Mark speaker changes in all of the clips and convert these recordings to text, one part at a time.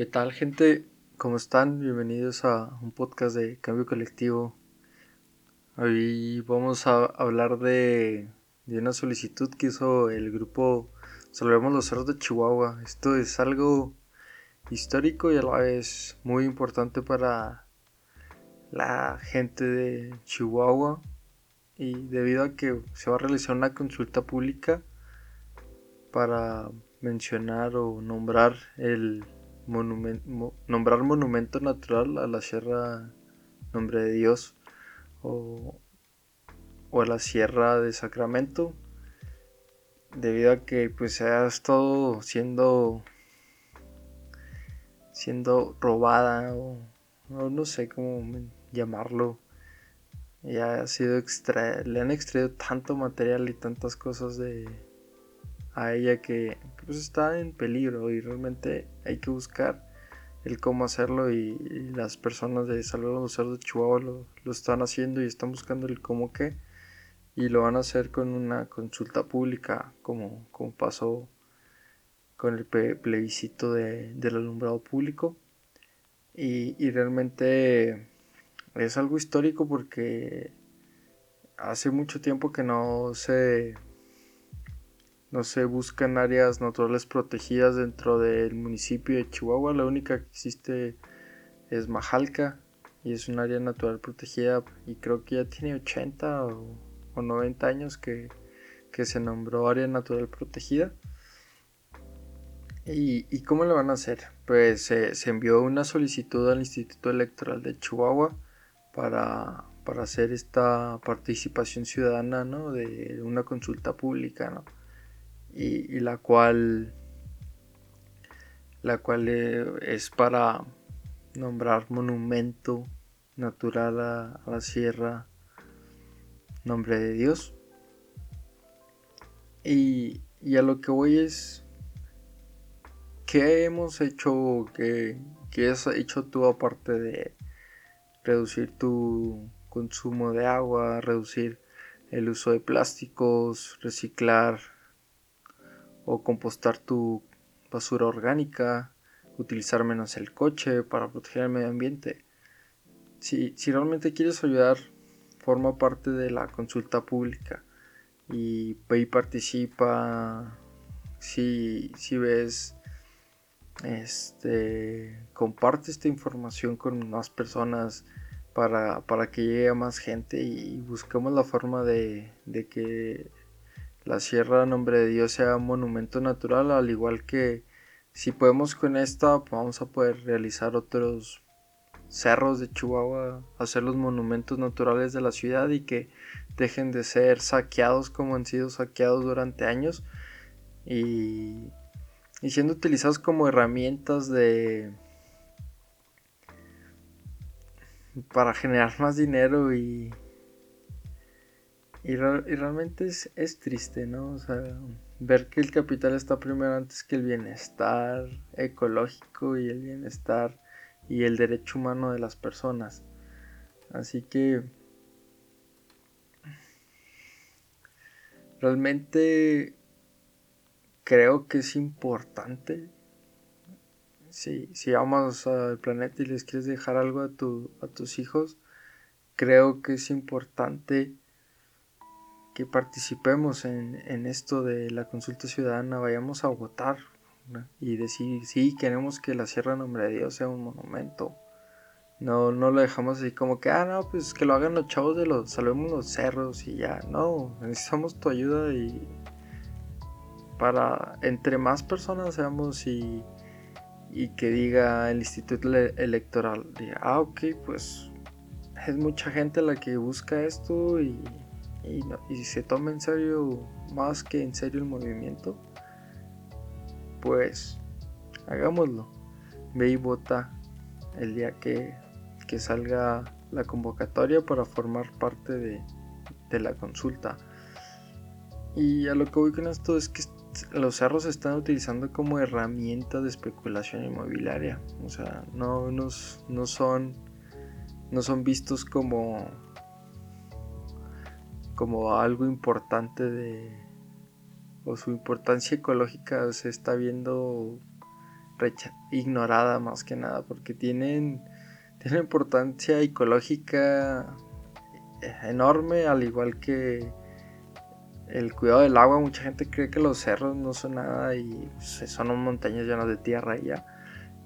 Speaker 1: ¿Qué tal gente? ¿Cómo están? Bienvenidos a un podcast de Cambio Colectivo. Hoy vamos a hablar de, una solicitud que hizo el grupo Salvemos los Cerros de Chihuahua. Esto es algo histórico y a la vez muy importante para la gente de Chihuahua y debido a que se va a realizar una consulta pública para mencionar o nombrar el nombrar monumento natural a la Sierra Nombre de Dios o, a la Sierra de Sacramento debido a que pues se ha estado siendo siendo robada o no, sé cómo llamarlo. Ya ha sido le han extraído tanto material y tantas cosas de a ella que, pues está en peligro y realmente hay que buscar el cómo hacerlo y, las personas de Salvador los Cerdos de Chihuahua lo, están haciendo y están buscando el cómo qué y lo van a hacer con una consulta pública como, como pasó con el plebiscito del alumbrado público. Y, y realmente es algo histórico porque hace mucho tiempo que no se no se buscan áreas naturales protegidas dentro del municipio de Chihuahua. La única que existe es Majalca y es un área natural protegida y creo que ya tiene 80 o, 90 años que, se nombró área natural protegida. ¿Y, cómo lo van a hacer? Pues se envió una solicitud al Instituto Electoral de Chihuahua para, para hacer esta participación ciudadana ¿no? de una consulta pública. ¿no? Y, la cual la cual eh, es para nombrar monumento natural a, la sierra nombre de Dios. Y, a lo que voy es ¿qué hemos hecho que, que has hecho tú aparte de reducir tu consumo de agua reducir el uso de plásticos reciclar o compostar tu basura orgánica, utilizar menos el coche para proteger el medio ambiente. Si, realmente quieres ayudar, forma parte de la consulta pública y participa. Si, si ves, este, comparte esta información con más personas para, que llegue a más gente y busquemos la forma de, de que la Sierra Nombre de Dios sea un monumento natural, al igual que si podemos con esta, vamos a poder realizar otros cerros de Chihuahua, hacer los monumentos naturales de la ciudad y que dejen de ser saqueados como han sido saqueados durante años. Y, y siendo utilizados como herramientas de para generar más dinero y y, realmente es, es, triste, ¿no? O sea, ver que el capital está primero antes que el bienestar ecológico y el bienestar y el derecho humano de las personas. Así que realmente creo que es importante. Si, si amas al planeta y les quieres dejar algo a, tu, a tus hijos, creo que es importante participemos en, esto de la consulta ciudadana, vayamos a votar y decir, sí, queremos que la Sierra Nombre de Dios sea un monumento. No, no lo dejamos así como que, ah, no, pues que lo hagan los chavos de los, salvemos los cerros y ya. No, necesitamos tu ayuda y para entre más personas seamos y, y que diga el instituto electoral, diga, ah, ok, pues es mucha gente la que busca esto y y, si se toma en serio más que en serio el movimiento, pues hagámoslo. Ve y vota el día que, salga la convocatoria para formar parte de, de, la consulta. Y a lo que voy con esto es que los cerros se están utilizando como herramienta de especulación inmobiliaria. O sea, no, no son, no son vistos como como algo importante de o su importancia ecológica se está viendo ignorada más que nada porque tienen, tienen importancia ecológica enorme al igual que el cuidado del agua. Mucha gente cree que los cerros no son nada y son montañas llenas de tierra y ya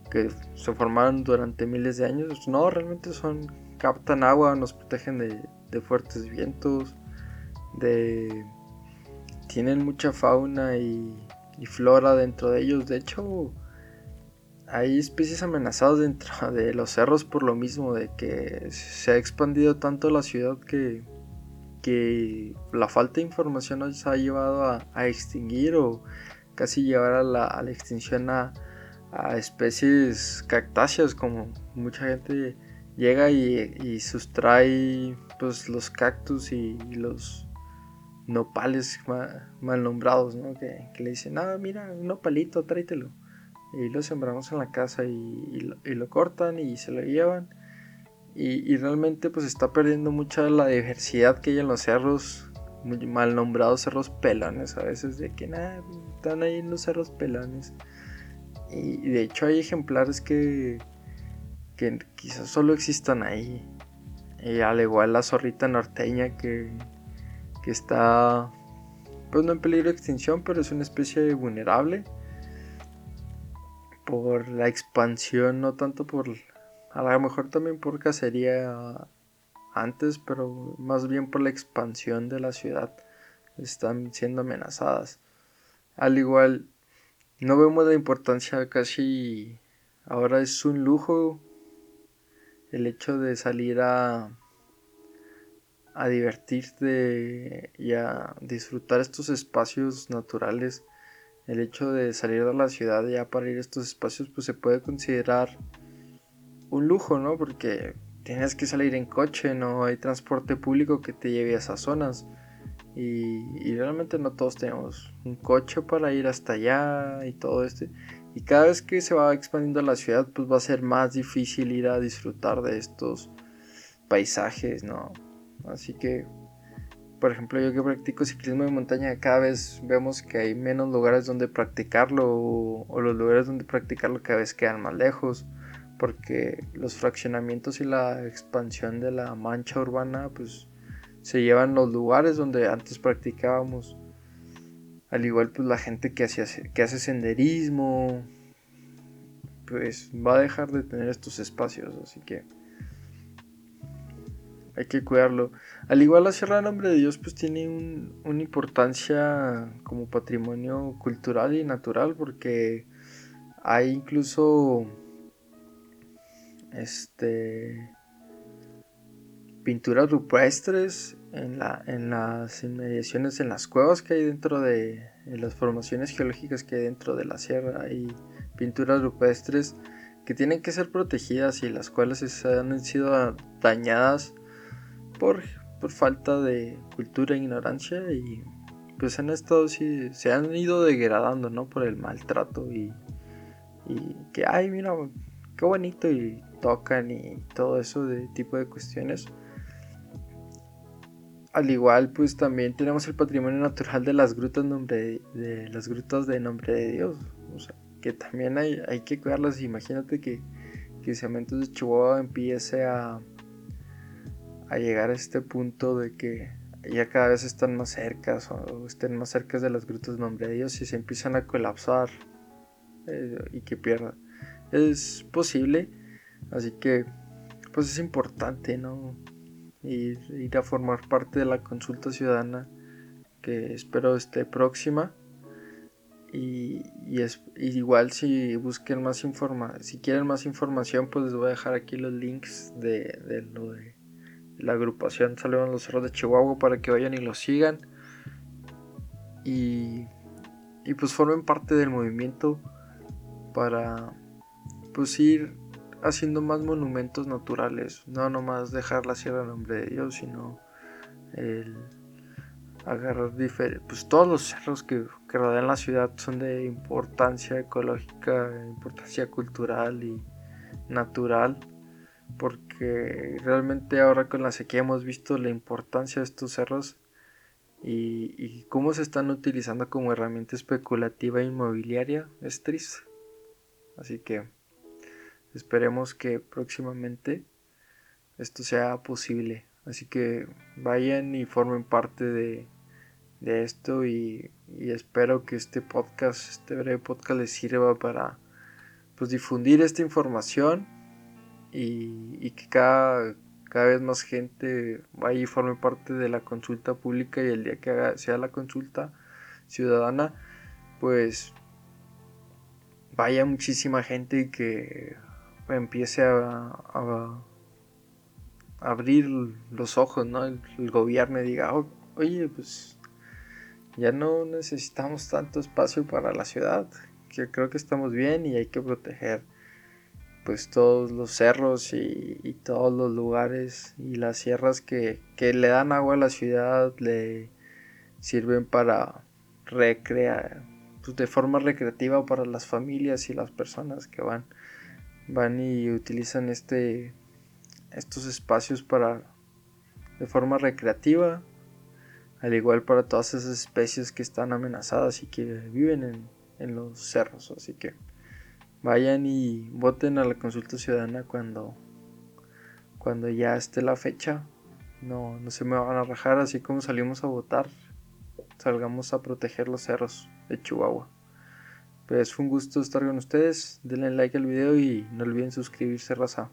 Speaker 1: que se formaron durante miles de años. No realmente son captan agua nos protegen de fuertes vientos de tienen mucha fauna y, flora dentro de ellos. De hecho, hay especies amenazadas dentro de los cerros por lo mismo, de que se ha expandido tanto la ciudad que, que la falta de información nos ha llevado a, extinguir o casi llevar a la, extinción a, especies cactáceas, como mucha gente llega y, sustrae pues, los cactus y los nopales mal, nombrados, ¿no? Que, le dicen, ah, mira, un nopalito, tráetelo. Y lo sembramos en la casa y, lo, cortan y se lo llevan. Y, realmente pues está perdiendo mucha la diversidad que hay en los cerros, mal nombrados cerros pelones a veces, de que nada, están ahí en los cerros pelones. Y, de hecho hay ejemplares que, que quizás solo existan ahí. Y al igual la zorrita norteña que que está pues no en peligro de extinción, pero es una especie vulnerable por la expansión, no tanto por a lo mejor también por cacería antes, pero más bien por la expansión de la ciudad. Están siendo amenazadas. Al igual, no vemos la importancia casi ahora es un lujo el hecho de salir a a divertirte y a disfrutar estos espacios naturales. El hecho de salir de la ciudad ya para ir a estos espacios pues se puede considerar un lujo, ¿no? Porque tienes que salir en coche, no hay transporte público que te lleve a esas zonas. Y, realmente no todos tenemos un coche para ir hasta allá y todo esto. Y cada vez que se va expandiendo la ciudad, pues va a ser más difícil ir a disfrutar de estos paisajes, ¿no? Así que, por ejemplo, yo que practico ciclismo de montaña, cada vez vemos que hay menos lugares donde practicarlo o, los lugares donde practicarlo cada vez quedan más lejos porque los fraccionamientos y la expansión de la mancha urbana pues se llevan los lugares donde antes practicábamos. Al igual pues la gente que, que hace senderismo pues va a dejar de tener estos espacios así que hay que cuidarlo. Al igual la Sierra del Nombre de Dios pues tiene una importancia como patrimonio cultural y natural porque hay incluso este pinturas rupestres en, la, en las inmediaciones, en las cuevas que hay dentro de las formaciones geológicas que hay dentro de la sierra. Hay pinturas rupestres que tienen que ser protegidas y las cuales han sido dañadas por, falta de cultura e ignorancia y pues han estado sí, se han ido degradando, ¿no? Por el maltrato y, y que, ay, mira, qué bonito y tocan y todo eso de tipo de cuestiones. Al igual, pues también tenemos el patrimonio natural de las grutas nombre de, las grutas de nombre de Dios. Que también hay, hay que cuidarlas. Imagínate que, que Cementos de Chihuahua empiece a, a llegar a este punto de que ya cada vez están más cerca o estén más cerca de las grutas nombre de Dios y se empiezan a colapsar eh, y que pierdan. Es posible, así que pues es importante, ¿no? Ir, ir a formar parte de la consulta ciudadana que espero esté próxima. Y, es igual si busquen más información, si quieren más información, pues les voy a dejar aquí los links de, de lo de la agrupación Salieron los Cerros de Chihuahua para que vayan y lo sigan. Y, y pues formen parte del movimiento para pues ir haciendo más monumentos naturales. No nomás dejar la sierra en nombre de Dios, sino el agarrar pues todos los cerros que, que, rodean la ciudad son de importancia ecológica, importancia cultural y natural porque realmente ahora con la sequía hemos visto la importancia de estos cerros y, cómo se están utilizando como herramienta especulativa inmobiliaria es triste. Así que esperemos que próximamente esto sea posible. Así que vayan y formen parte de, esto y, espero que este podcast, este breve podcast les sirva para pues, difundir esta información y, que cada, cada vez más gente vaya y forme parte de la consulta pública y el día que sea la consulta ciudadana, pues vaya muchísima gente que empiece a, abrir los ojos, ¿no? El, gobierno diga, oye, pues ya no necesitamos tanto espacio para la ciudad, que creo que estamos bien y hay que proteger pues todos los cerros y, todos los lugares y las sierras que, que, le dan agua a la ciudad, le sirven para recrear, pues de forma recreativa para las familias y las personas que van, van y utilizan este, estos espacios para, de forma recreativa, al igual para todas esas especies que están amenazadas y que viven en, en los cerros. Así que vayan y voten a la consulta ciudadana cuando, cuando ya esté la fecha. No, no se me van a rajar, así como salimos a votar salgamos a proteger los cerros de Chihuahua. Pues fue un gusto estar con ustedes. Denle like al video y no olviden suscribirse, raza.